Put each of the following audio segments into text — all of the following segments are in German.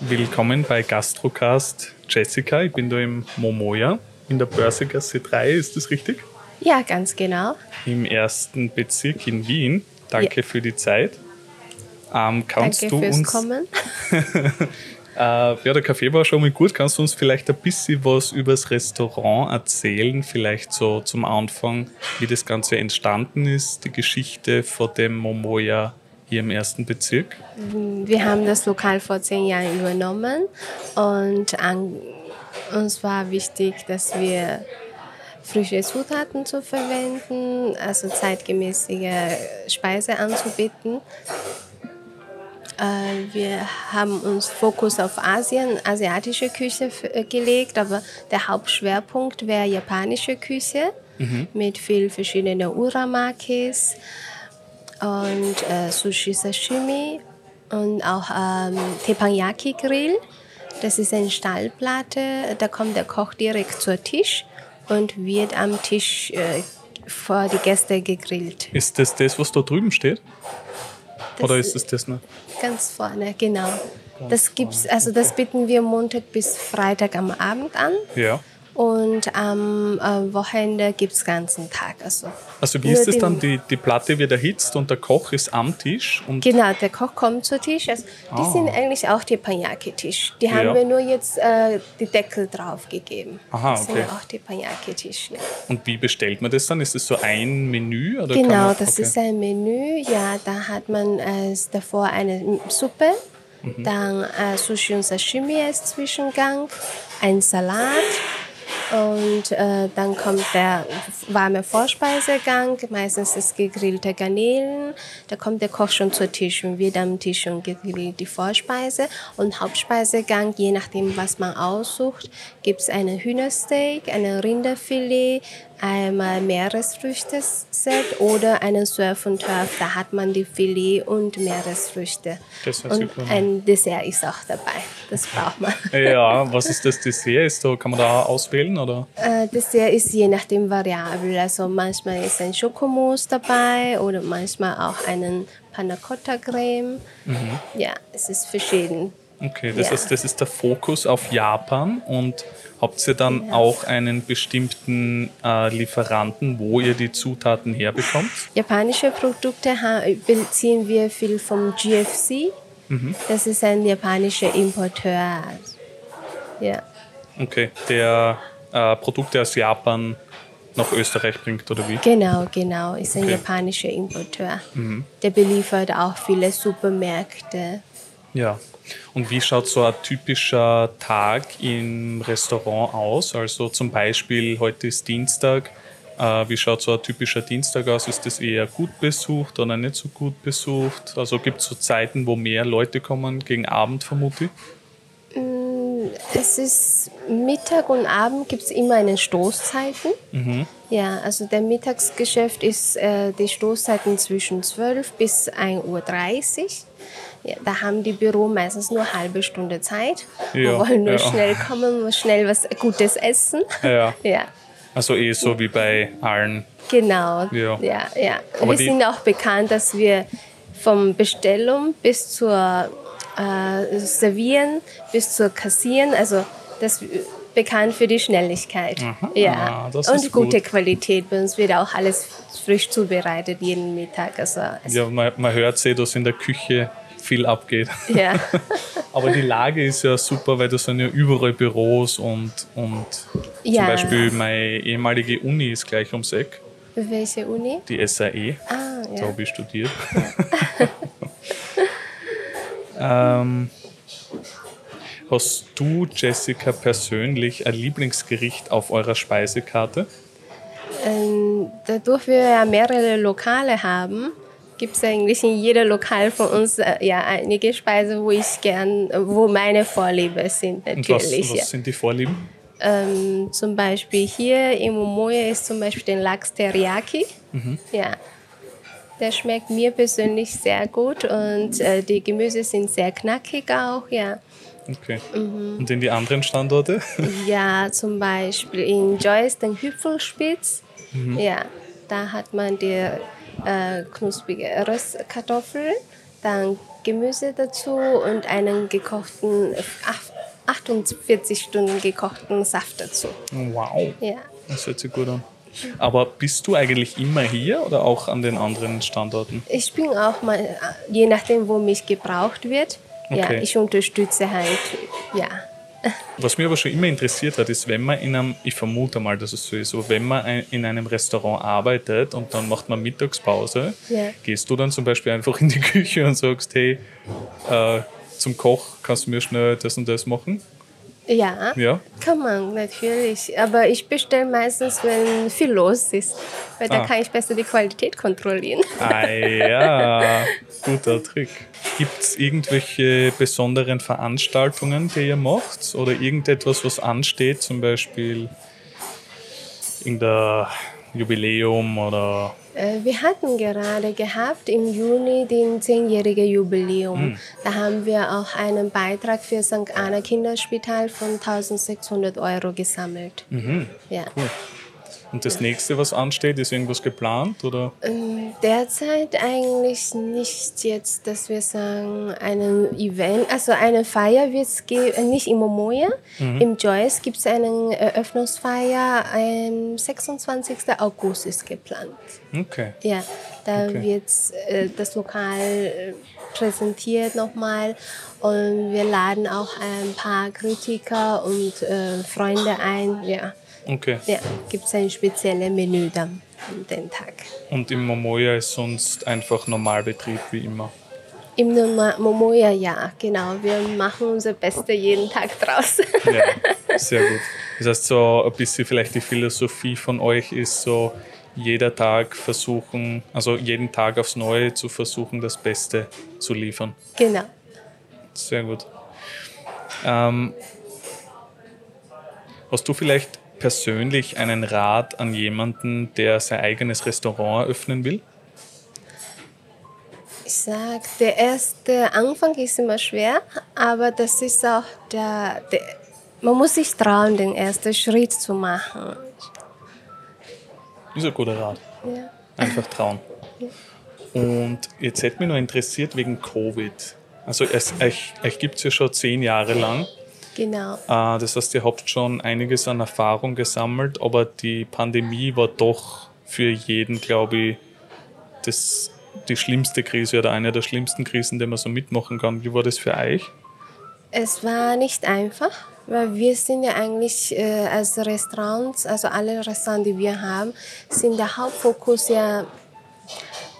Willkommen bei Gastrocast Jessica. Ich bin da im Momoya in der Börsegasse 3, ist das richtig? Ja, ganz genau. Im ersten Bezirk in Wien. Danke ja. für die Zeit. Ähm, kannst Danke du fürs uns, Kommen. äh, ja, der Kaffee war schon mal gut. Kannst du uns vielleicht ein bisschen was über das Restaurant erzählen? Vielleicht so zum Anfang, wie das Ganze entstanden ist, die Geschichte von dem Momoya hier im ersten Bezirk? Wir haben das Lokal vor zehn Jahren übernommen und an, uns war wichtig, dass wir frische Zutaten zu verwenden, also zeitgemäßige Speise anzubieten. Äh, wir haben uns Fokus auf Asien, asiatische Küche äh, gelegt, aber der Hauptschwerpunkt wäre japanische Küche mhm. mit viel verschiedenen Uramakis und äh, Sushi Sashimi und auch ähm, Teppanyaki Grill. Das ist eine Stallplatte, da kommt der Koch direkt zur Tisch und wird am Tisch äh, vor die Gäste gegrillt. Ist das das, was da drüben steht? Das Oder ist es das, das noch? Ganz vorne, genau. Das gibt's, also das bieten wir Montag bis Freitag am Abend an. Ja. Und am äh, Wochenende gibt es ganzen Tag. Also, also wie ist es dann? Die, die Platte wird erhitzt und der Koch ist am Tisch? Und genau, der Koch kommt zu Tisch. Also, die ah. sind eigentlich auch die Panyaki-Tisch. Die ja. haben wir nur jetzt äh, die Deckel drauf gegeben. Aha, okay. Das sind auch die Panyaki-Tisch. Ja. Und wie bestellt man das dann? Ist das so ein Menü? Oder genau, man, das okay. ist ein Menü. Ja, da hat man äh, davor eine Suppe. Mhm. Dann äh, Sushi und Sashimi als Zwischengang, ein Salat, und äh, dann kommt der warme Vorspeisegang, meistens das gegrillte Garnelen. Da kommt der Koch schon zu Tisch und wird am Tisch und gegrillt die Vorspeise. Und Hauptspeisegang, je nachdem, was man aussucht, gibt es einen Hühnersteak, ein Rinderfilet, einmal Meeresfrüchte-Set oder einen Surf und Turf. Da hat man die Filet und Meeresfrüchte. Das und super. ein Dessert ist auch dabei. Das braucht man. Ja, was ist das Dessert? Ist da, kann man da auswählen? Oder? Äh, Dessert ist je nachdem variabel. Also manchmal ist ein Schokomousse dabei oder manchmal auch einen Panna Cotta Creme. Mhm. Ja, es ist verschieden. Okay, das, ja. ist, das ist der Fokus auf Japan und habt ihr dann auch einen bestimmten äh, Lieferanten, wo ihr die Zutaten herbekommt? Japanische Produkte beziehen wir viel vom GFC. Mhm. Das ist ein japanischer Importeur. Ja. Okay, der äh, Produkte aus Japan nach Österreich bringt, oder wie? Genau, genau. Ist ein okay. japanischer Importeur. Mhm. Der beliefert auch viele Supermärkte. Ja. Und wie schaut so ein typischer Tag im Restaurant aus? Also zum Beispiel, heute ist Dienstag. Äh, wie schaut so ein typischer Dienstag aus? Ist das eher gut besucht oder nicht so gut besucht? Also gibt es so Zeiten, wo mehr Leute kommen, gegen Abend vermute ich? Mm, es ist Mittag und Abend gibt es immer eine Stoßzeiten. Mhm. Ja, also der Mittagsgeschäft ist äh, die Stoßzeiten zwischen 12 bis 1.30 Uhr. Da haben die Büro meistens nur eine halbe Stunde Zeit. Ja, Wir wollen nur ja. schnell kommen, schnell was Gutes essen. Ja. ja. Also eh so wie bei allen. Genau. Ja, ja. ja. wir sind auch bekannt, dass wir vom Bestellung bis zur äh, Servieren bis zur Kassieren, also das bekannt für die Schnelligkeit. Aha, ja. und gute gut. Qualität. Bei uns wird auch alles frisch zubereitet jeden Mittag. Also, also ja, man, man hört sie, dass in der Küche viel abgeht. Ja. Aber die Lage ist ja super, weil da sind ja überall Büros und, und ja. zum Beispiel meine ehemalige Uni ist gleich ums Eck. Welche Uni? Die SAE. Ah, ja. Da habe ich studiert. Ja. ähm, hast du, Jessica, persönlich ein Lieblingsgericht auf eurer Speisekarte? Ähm, dadurch wir ja mehrere Lokale haben, gibt es eigentlich in jedem Lokal von uns äh, ja einige Speisen, wo ich gern, wo meine Vorliebe sind natürlich. Und was, was sind die Vorlieben? Ähm, zum Beispiel hier im Momoya ist zum Beispiel der Lachs Teriyaki. Mhm. Ja, der schmeckt mir persönlich sehr gut und äh, die Gemüse sind sehr knackig auch, ja. Okay. Mhm. Und in die anderen Standorte? Ja, zum Beispiel in Joyce den Hüpfelspitz. Mhm. Ja, da hat man die äh, knusprige Röstkartoffeln. Dann Gemüse dazu und einen gekochten, ach- 48 Stunden gekochten Saft dazu. Wow, Ja. das hört sich gut an. Aber bist du eigentlich immer hier oder auch an den anderen Standorten? Ich bin auch mal, je nachdem, wo mich gebraucht wird, ja, Okay. ich unterstütze halt, ja. Was mich aber schon immer interessiert hat, ist, wenn man in einem, ich vermute mal, dass es so ist, so, wenn man in einem Restaurant arbeitet und dann macht man Mittagspause, Ja. gehst du dann zum Beispiel einfach in die Küche und sagst, hey, äh, zum Koch kannst du mir schnell das und das machen? Ja, Ja? kann man natürlich. Aber ich bestelle meistens, wenn viel los ist, weil Ah. kann ich besser die Qualität kontrollieren. Ah ja, guter Trick. Gibt es irgendwelche besonderen Veranstaltungen, die ihr macht? Oder irgendetwas, was ansteht, zum Beispiel irgendein Jubiläum oder Wir hatten gerade gehabt im Juni den 10-jährigen Jubiläum. Hm. Da haben wir auch einen Beitrag für St. Anna Kinderspital von 1600 Euro gesammelt. Ja. Cool. Und das nächste, was ansteht, ist irgendwas geplant? Oder? Ähm, Derzeit eigentlich nicht jetzt, dass wir sagen, einen Event, also eine Feier wird es geben, nicht im Momoya. Im Joyce gibt es eine Eröffnungsfeier am 26. August ist geplant. Okay. Ja, da Okay. wird äh, das Lokal äh, präsentiert nochmal und wir laden auch ein paar Kritiker und äh, Freunde ein. Ja, Okay. ja gibt es ein spezielles Menü dann an den Tag. Und im Momoya ist sonst einfach Normalbetrieb wie immer. Im Noma- Momoya, ja, genau. Wir machen unser Bestes jeden Tag draus. Ja, sehr gut. Das heißt, so ein bisschen vielleicht die Philosophie von euch ist so, jeder Tag versuchen, also jeden Tag aufs Neue zu versuchen, das Beste zu liefern. genau. Sehr gut. Ähm, hast du vielleicht persönlich einen Rat an jemanden, der sein eigenes Restaurant eröffnen will? Ich sag, der erste Anfang ist immer schwer, aber das ist auch der, der man muss sich trauen, den ersten Schritt zu machen. Ist ein guter Rat. Ja. Einfach trauen. Und jetzt hätte mich noch interessiert wegen Covid. Also es, euch, euch gibt es ja schon zehn Jahre lang. Genau. Äh, Das heißt, ihr habt schon einiges an Erfahrung gesammelt, aber die Pandemie war doch für jeden, glaube ich, das, die schlimmste Krise oder eine der schlimmsten Krisen, die man so mitmachen kann. Wie war das für euch? Es war nicht einfach, weil wir sind ja eigentlich äh, als Restaurants, also alle Restaurants, die wir haben, sind der Hauptfokus ja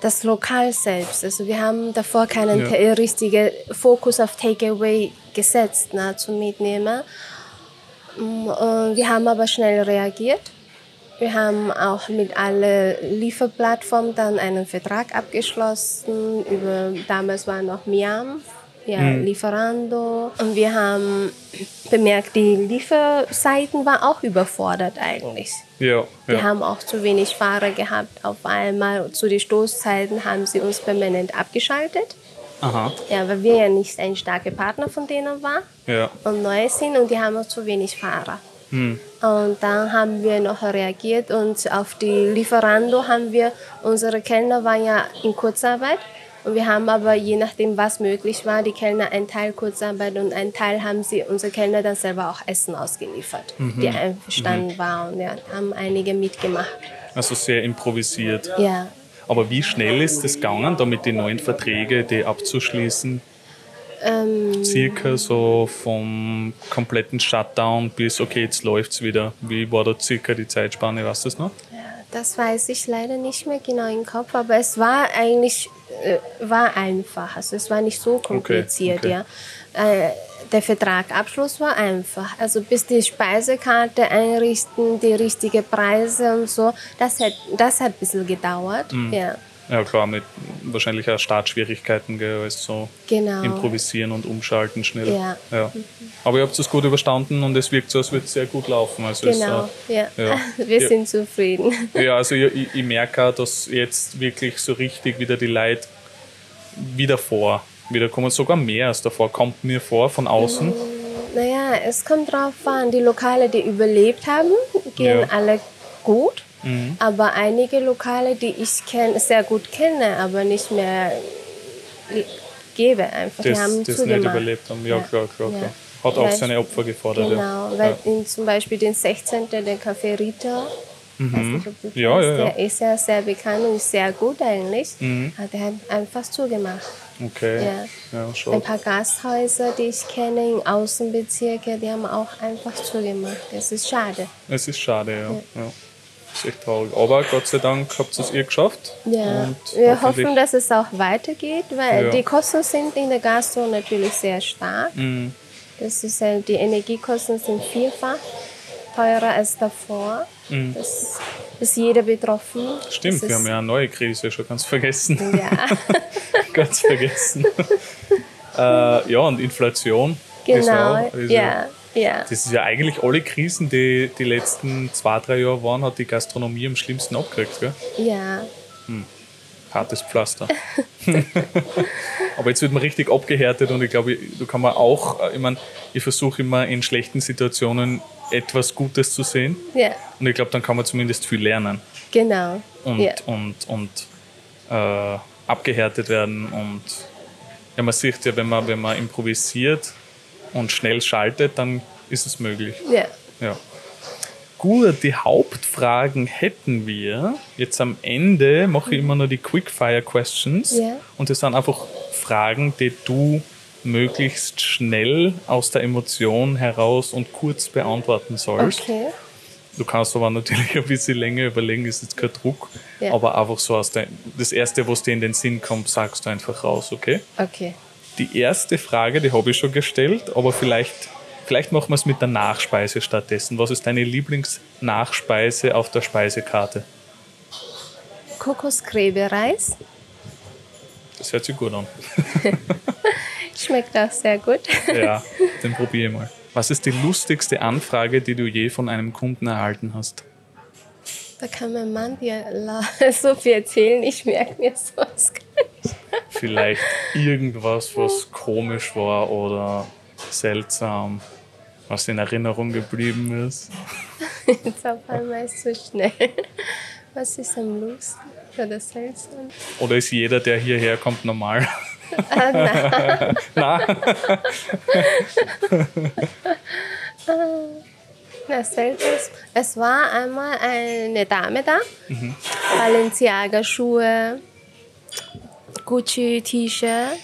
das Lokal selbst. Also wir haben davor keinen Ja. richtigen Fokus auf Takeaway gesetzt ne, zum Mitnehmen. Mm, Und wir haben aber schnell reagiert. Wir haben auch mit allen Lieferplattformen dann einen Vertrag abgeschlossen. Über, damals war noch Miam, ja, Lieferando. Und wir haben bemerkt, die Lieferseiten waren auch überfordert eigentlich. Ja, Wir ja. haben auch zu wenig Fahrer gehabt. Auf einmal zu den Stoßzeiten haben sie uns permanent abgeschaltet. Aha, Ja, weil wir ja nicht ein starker Partner von denen waren ja. und neu sind und die haben auch zu wenig Fahrer. Hm. Und dann haben wir noch reagiert und auf die Lieferando haben wir, unsere Kellner waren ja in Kurzarbeit und wir haben aber je nachdem, was möglich war, die Kellner einen Teil Kurzarbeit und einen Teil haben sie, unsere Kellner dann selber auch Essen ausgeliefert, die einverstanden waren und ja, haben einige mitgemacht. Also sehr improvisiert. Ja, Aber wie schnell ist es gegangen, damit die neuen Verträge, die abzuschließen? ähm, Circa so vom kompletten Shutdown bis, okay, jetzt läuft's wieder. Wie war da circa die Zeitspanne, weißt du das noch? Ja, das weiß ich leider nicht mehr genau im Kopf, aber es war eigentlich war einfach. Also es war nicht so kompliziert, okay. ja. Äh, der Vertragabschluss war einfach. Also bis die Speisekarte einrichten, die richtigen Preise und so, das hat, das hat ein bisschen gedauert. Mhm. Ja, Ja klar, mit wahrscheinlich auch Startschwierigkeiten, gell, alles so genau. improvisieren und umschalten schnell. Ja. ja. Aber ihr habt es gut überstanden und es wirkt so, als würde es sehr gut laufen. Also es, Genau, ja. ja. Wir Ja. sind zufrieden. äh, ja, also ich, ich- ich merke auch, dass jetzt wirklich so richtig wieder die Leute wieder vor, wieder kommen, sogar mehr als davor, kommt mir vor von außen. Naja, es kommt drauf an. Die Lokale, die überlebt haben, gehen alle gut. Mhm. Aber einige Lokale, die ich kenn, sehr gut kenne, aber nicht mehr gebe einfach. die das, haben das nicht zugemacht. überlebt haben. Ja, Ja. klar, klar, Ja. klar. Hat auch Weil- seine Opfer gefordert. Genau, ja. weil ja. in, zum Beispiel den 16. der Café Rita, nicht, Mhm. Ja, ja, ja. der ist ja sehr bekannt und sehr gut eigentlich. Mhm. Aber Der hat einfach zugemacht. Okay. Ja. Ja, Ein paar Gasthäuser, die ich kenne, in Außenbezirke, die haben auch einfach zugemacht. Das ist schade. Es ist schade, ja. ja. Ist echt traurig. Aber Gott sei Dank habt ihr es ihr geschafft. Ja, wir hoffen, dass es auch weitergeht, weil Ja. die Kosten sind in der Gastro natürlich sehr stark. Mhm. Das ist halt, die Energiekosten sind vierfach teurer als davor. Das ist jeder betroffen. Mhm. Stimmt, das wir ist, haben ja eine neue Krise schon ganz vergessen. Ja, ganz vergessen. äh, ja, und Inflation. ist genau. auch- ist Ja, ja. Das ist ja eigentlich alle Krisen, die die letzten zwei, drei Jahre waren, hat die Gastronomie am schlimmsten abgekriegt. Gell? Ja, Hartes Pflaster. Aber jetzt wird man richtig abgehärtet und ich glaube, da kann man auch, äh, ich meine, ich versuche immer in schlechten Situationen etwas Gutes zu sehen ja, und ich glaube, dann kann man zumindest viel lernen genau. und, ja. und, und äh, abgehärtet werden und ja, man sieht ja, wenn man, wenn man improvisiert und schnell schaltet, dann ist es möglich. ja. Ja. Gut, die Hauptfragen hätten wir. Jetzt am Ende mache ich immer nur die Quickfire Questions. Ja. Und das sind einfach Fragen, die du möglichst schnell aus der Emotion heraus und kurz beantworten sollst. Okay. Du kannst aber natürlich ein bisschen länger überlegen, ist jetzt kein Druck. Ja. Aber einfach so aus der, das Erste, was dir in den Sinn kommt, sagst du einfach raus, okay? Okay. Die erste Frage, die habe ich schon gestellt, aber vielleicht, vielleicht machen wir es mit der Nachspeise stattdessen. Was ist deine Lieblingsnachspeise auf der Speisekarte? Kokosgräbereis. Das hört sich gut an. Schmeckt auch sehr gut. Ja, den probiere ich mal. Was ist die lustigste Anfrage, die du je von einem Kunden erhalten hast? Da kann mein Mann dir so viel erzählen, ich merke mir sowas gar. Vielleicht irgendwas, was komisch war oder seltsam, was in Erinnerung geblieben ist? Jetzt auf einmal ist so schnell. Was ist am lustig oder seltsam? Oder ist jeder, der hierher kommt, normal? Ah, nein. Nein. Na, seltsam. Es war einmal eine Dame da, Balenciaga-Schuhe, Gucci-T-Shirt,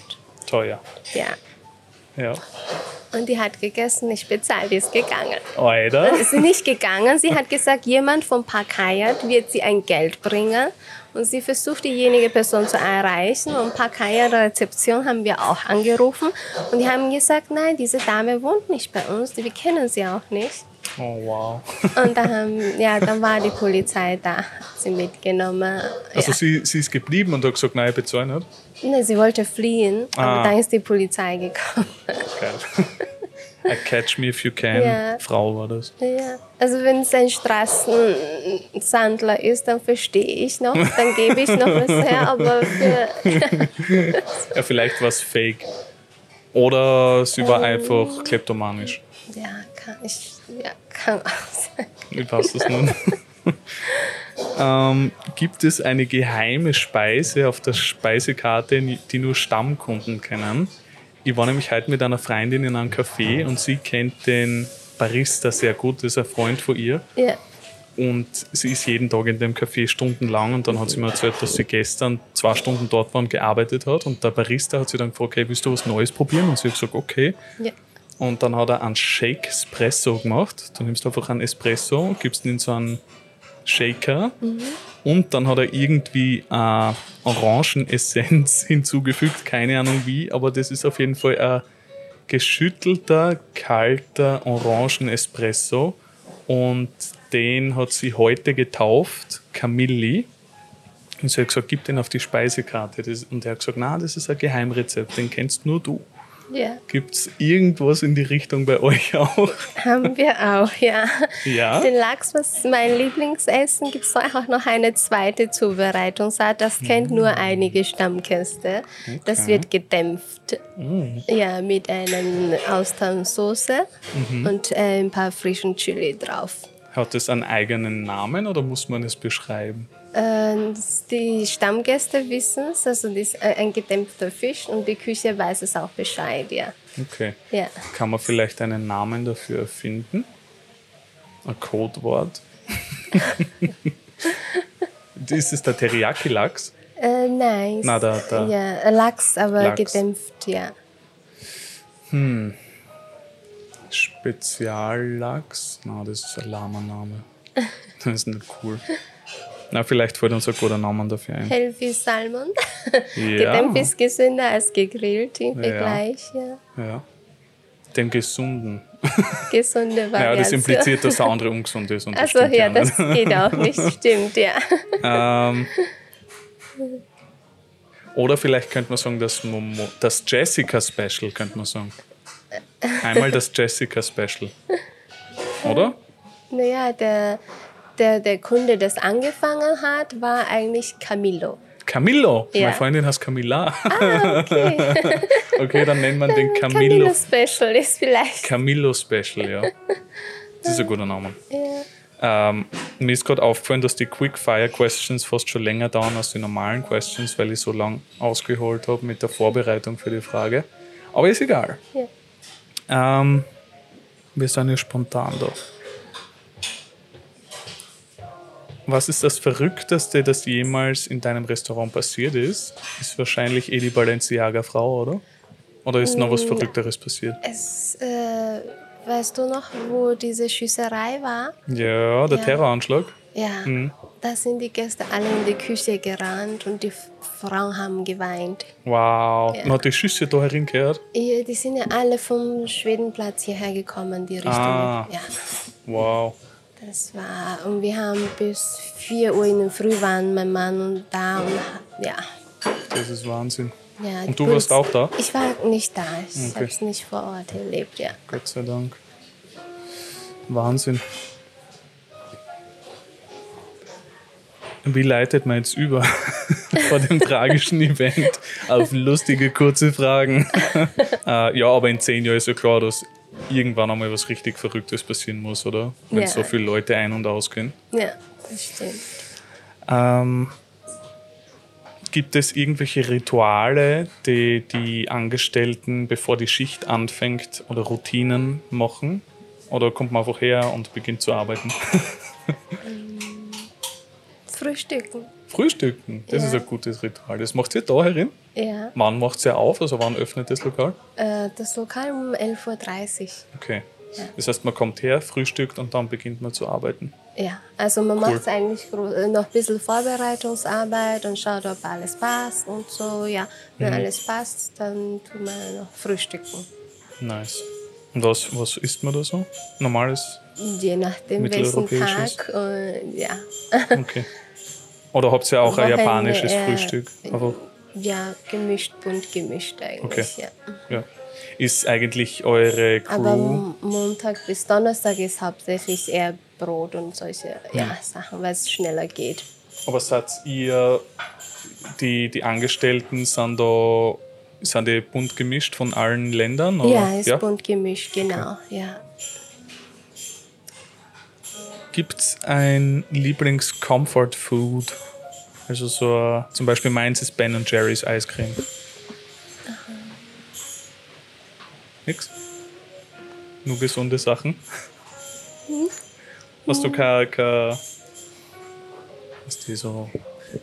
Teuer. ja. Ja. Und die hat gegessen, ich bezahle, die ist gegangen. Alter. ist sie nicht gegangen. Sie hat gesagt, jemand vom Park Hyatt wird sie ein Geld bringen. Und sie versucht, diejenige Person zu erreichen. Und Park Hyatt Rezeption haben wir auch angerufen. Und die haben gesagt, nein, diese Dame wohnt nicht bei uns. Wir kennen sie auch nicht. Oh, wow. Und dann, haben, ja, dann war die Polizei da, hat sie mitgenommen. Also ja. sie, sie ist geblieben und hat gesagt, nein, ich bezahle nicht. Nee, sie wollte fliehen, aber Ah. dann ist die Polizei gekommen. Geil. I catch me if you can. Ja. Frau war das. Ja, also wenn es ein Straßensandler ist, dann verstehe ich noch, dann gebe ich noch was her, aber für, Ja, vielleicht war es fake. Oder sie war einfach kleptomanisch. ja, kann ich, ja, kann auch sein. Ich weiß es nicht. ähm, gibt es eine geheime Speise auf der Speisekarte, die nur Stammkunden kennen? Ich war nämlich heute mit einer Freundin in einem Café und sie kennt den Barista sehr gut, das ist ein Freund von ihr. Ja, Und sie ist jeden Tag in dem Café stundenlang und dann hat sie mir erzählt, dass sie gestern zwei Stunden dort war und gearbeitet hat. Und der Barista hat sie dann gefragt, hey, willst du was Neues probieren? Und sie hat gesagt, okay. ja, Und dann hat er einen Shake Espresso gemacht. Du nimmst einfach einen Espresso, gibst ihn in so einen Shaker und dann hat er irgendwie äh, Orangenessenz hinzugefügt, keine Ahnung wie, aber das ist auf jeden Fall ein geschüttelter, kalter Orangenespresso und den hat sie heute getauft, Camilli. Und sie hat gesagt, gib den auf die Speisekarte. Und er hat gesagt, na, das ist ein Geheimrezept, den kennst nur du. Ja, Gibt es irgendwas in die Richtung bei euch auch? haben wir auch, ja. Ja? Den Lachs, was mein Lieblingsessen, gibt es auch noch eine zweite Zubereitungsart. Das kennt nur einige Stammgäste. Das Okay. wird gedämpft. Ja, mit einer Austernsoße und äh, ein paar frischen Chili drauf. Hat es einen eigenen Namen oder muss man es beschreiben? Äh, die Stammgäste wissen es, also das ist ein gedämpfter Fisch und die Küche weiß es auch Bescheid, ja. Okay. Ja. Kann man vielleicht einen Namen dafür erfinden? Ein Codewort? ist es der Teriyaki-Lachs? Äh, nein. Na, da- da. Ja, Lachs, aber Lachs. gedämpft, ja. Speziallachs? Na, das ist ein lahmer Name. Das ist nicht cool. Na, vielleicht fällt uns ein guter Name dafür ein. Healthy Salmon. Ja, Gedämpft ist gesünder als gegrillt im Vergleich, ja. ja. Dem Gesunden. Gesunde Ja, Variante. das impliziert, dass der andere ungesund ist. Und das Also stimmt ja, nicht. das geht auch nicht, stimmt, ja. Ähm, oder vielleicht könnte man sagen, das, Momo, das Jessica Special, könnte man sagen. Einmal das Jessica Special. Oder? Naja, der, der, der Kunde, das angefangen hat, war eigentlich Camillo. Camillo. Ja. Meine Freundin heißt Camilla. Okay, Okay, dann nennt man den Camillo Camillo. Special ist vielleicht. Camillo Special, ja. Das ist ein guter Name. Ja. Ähm, mir ist gerade aufgefallen, dass die Quick-Fire Questions fast schon länger dauern als die normalen Questions, weil ich so lang ausgeholt habe mit der Vorbereitung für die Frage. Aber ist egal. Ja. Ähm, wir sind ja spontan da. Was ist das Verrückteste, das jemals in deinem Restaurant passiert ist? Ist wahrscheinlich eh die Balenciaga-Frau, oder? Oder ist noch was Verrückteres passiert? Es, äh, weißt du noch, wo diese Schießerei war? Ja, der Ja. Terroranschlag. Ja, da sind die Gäste alle in die Küche gerannt und die Frauen haben geweint. Wow. Ja. Man hat die Schüsse da heringehört. Ja, Die sind ja alle vom Schwedenplatz hierher gekommen, die Richtung. Ah. Ja, Wow. das war. Und wir haben bis 4 Uhr in der Früh waren mein Mann und da und ja. Das ist Wahnsinn. ja Und du warst auch da? Ich war nicht da. Ich Okay. habe es nicht vor Ort erlebt, ja. Gott sei Dank. Wahnsinn. Wie leitet man jetzt über vor dem tragischen Event auf lustige, kurze Fragen? äh, ja, aber in zehn Jahren ist ja klar, dass irgendwann einmal was richtig Verrücktes passieren muss, oder? Wenn Ja. so viele Leute ein- und ausgehen. Ja, das stimmt. Ähm, gibt es irgendwelche Rituale, die die Angestellten, bevor die Schicht anfängt, oder Routinen machen? Oder kommt man einfach her und beginnt zu arbeiten? Frühstücken. Frühstücken, das Ja. ist ein gutes Ritual. Das macht ihr da herin? Ja, Wann macht ihr auf? Also wann öffnet das Lokal? äh, das Lokal um 11.30 Uhr. Okay. Das heißt, man kommt her, frühstückt und dann beginnt man zu arbeiten. Ja, also man macht eigentlich äh, noch ein bisschen Vorbereitungsarbeit und schaut, ob alles passt und so. Ja, wenn Mhm. alles passt, dann tut man noch frühstücken. Nice. Und was, was isst man da so? Normales? Je nachdem, welchen. Tag. Und, ja. Okay. Oder habt ihr auch ein japanisches äh, Frühstück? Einfach ja, gemischt, bunt gemischt eigentlich. Okay. Ja. Ja. Ist eigentlich eure Crew. Aber Montag bis Donnerstag ist hauptsächlich eher Brot und solche ja, Sachen, weil es schneller geht. Aber seid ihr, die, die Angestellten sind da, sind die bunt gemischt von allen Ländern? Oder? Ja, ist bunt gemischt, genau. Ja. Gibt es ein Lieblings-Comfort-Food? Also so, zum Beispiel meins ist Ben Jerry's Eiscreme. Nix? Nur gesunde Sachen? Hast du kein, kein was die so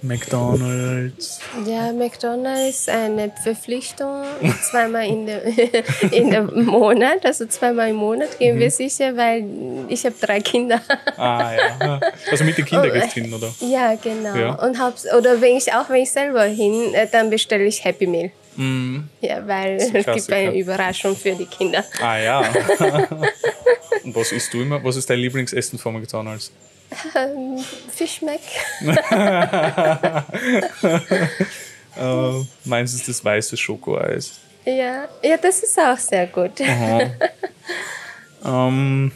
McDonalds? Ja, McDonald's eine Verpflichtung zweimal in der, in der Monat, also zweimal im Monat gehen Mhm. wir sicher, weil ich habe drei Kinder. Ah ja. Also mit den Kindern gehst hin, oder? Ja, genau. Ja. Und hab's, oder wenn ich auch wenn ich selber hin, äh, dann bestelle ich Happy Meal. Mhm. Ja, weil es gibt eine. Überraschung für die Kinder. Ah ja. Und was isst du immer? Was ist dein Lieblingsessen von McDonalds? Fischmeck. Äh, meins ist das weiße Schokoeis. Ja, ja, das ist auch sehr gut. Ähm,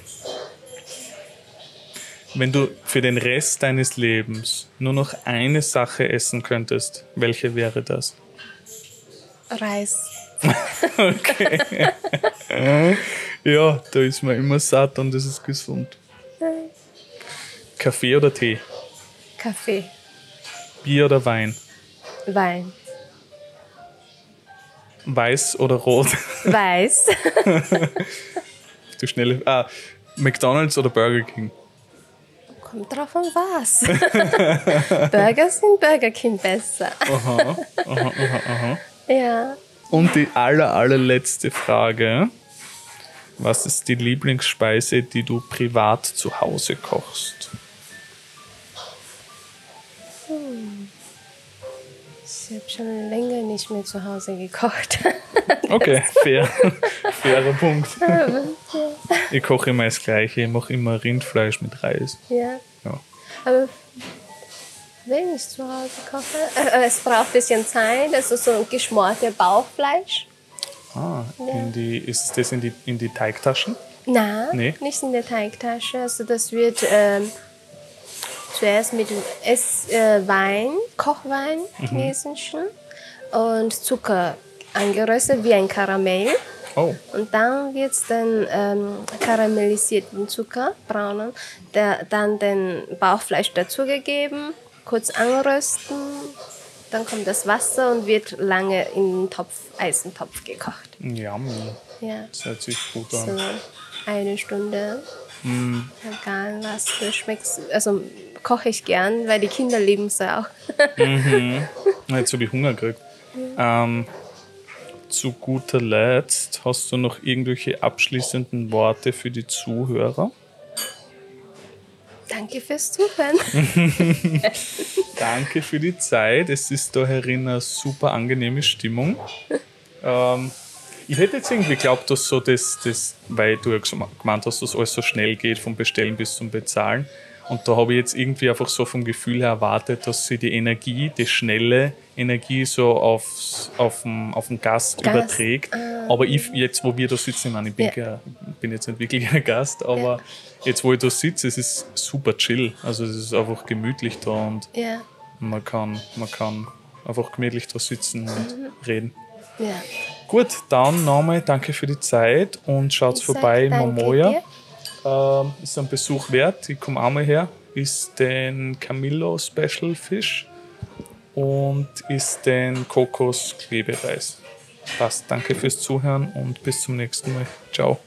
wenn du für den Rest deines Lebens nur noch eine Sache essen könntest, welche wäre das? Reis. Okay. ja, da ist man immer satt und das ist gesund. Kaffee oder Tee? Kaffee, Bier oder Wein? Wein, Weiß oder rot? Weiß, Du schnelle. Ah, McDonalds oder Burger King? kommt drauf an was. Burger sind Burger King besser. Aha, aha, aha, aha. Ja, Und die aller, allerletzte Frage. Was ist die Lieblingsspeise, die du privat zu Hause kochst? Ich habe schon länger nicht mehr zu Hause gekocht. Okay, fair. Fairer Punkt. Ich koche immer das Gleiche. Ich mache immer Rindfleisch mit Reis. ja, Ja. aber wenn ich zu Hause koche, äh, es braucht ein bisschen Zeit. Also so ein geschmorte Bauchfleisch. Ah, in die, ist das in die, in die Teigtaschen? Nein, Nee. nicht in der Teigtasche. Also das wird ähm, zuerst mit Ess, äh, Wein, Kochwein chinesischen und Zucker angeröstet wie ein Karamell. Oh, Und dann wird es dann ähm, karamellisierten Zucker, braunen, der, dann den Bauchfleisch dazugegeben, kurz anrösten, dann kommt das Wasser und wird lange in den Topf, Eisentopf gekocht. yummy. Ja, Das hört sich gut so an. eine Stunde. Egal was, du schmeckst, also koche ich gern, weil die Kinder lieben es auch. Na, Jetzt habe ich Hunger gekriegt. Ähm, zu guter Letzt, hast du noch irgendwelche abschließenden Worte für die Zuhörer? Danke fürs Zuhören. Danke für die Zeit. Es ist da herin eine super angenehme Stimmung. Ähm, ich hätte jetzt irgendwie geglaubt, dass so das, das weil du ja gem- gemeint hast, dass alles so schnell geht, vom Bestellen bis zum Bezahlen. Und da habe ich jetzt irgendwie einfach so vom Gefühl her erwartet, dass sie die Energie, die schnelle Energie so aufs, auf, den, auf den Gast, Gast, überträgt. Aber ich, jetzt, wo wir da sitzen, ich meine, ich bin, Ja. ja. bin jetzt nicht wirklich ein Gast, aber jetzt, wo ich da sitze, es ist super chill. Also es ist einfach gemütlich da und Ja, man kann, man kann einfach gemütlich da sitzen und reden. ja. Gut, dann nochmal danke für die Zeit und schaut vorbei in Momoya. Ähm, ist ein Besuch wert. Ich komme auch mal her. Ist den Camillo Special Fish und ist den Kokos Klebereis. Passt. Danke fürs Zuhören und bis zum nächsten Mal. Ciao.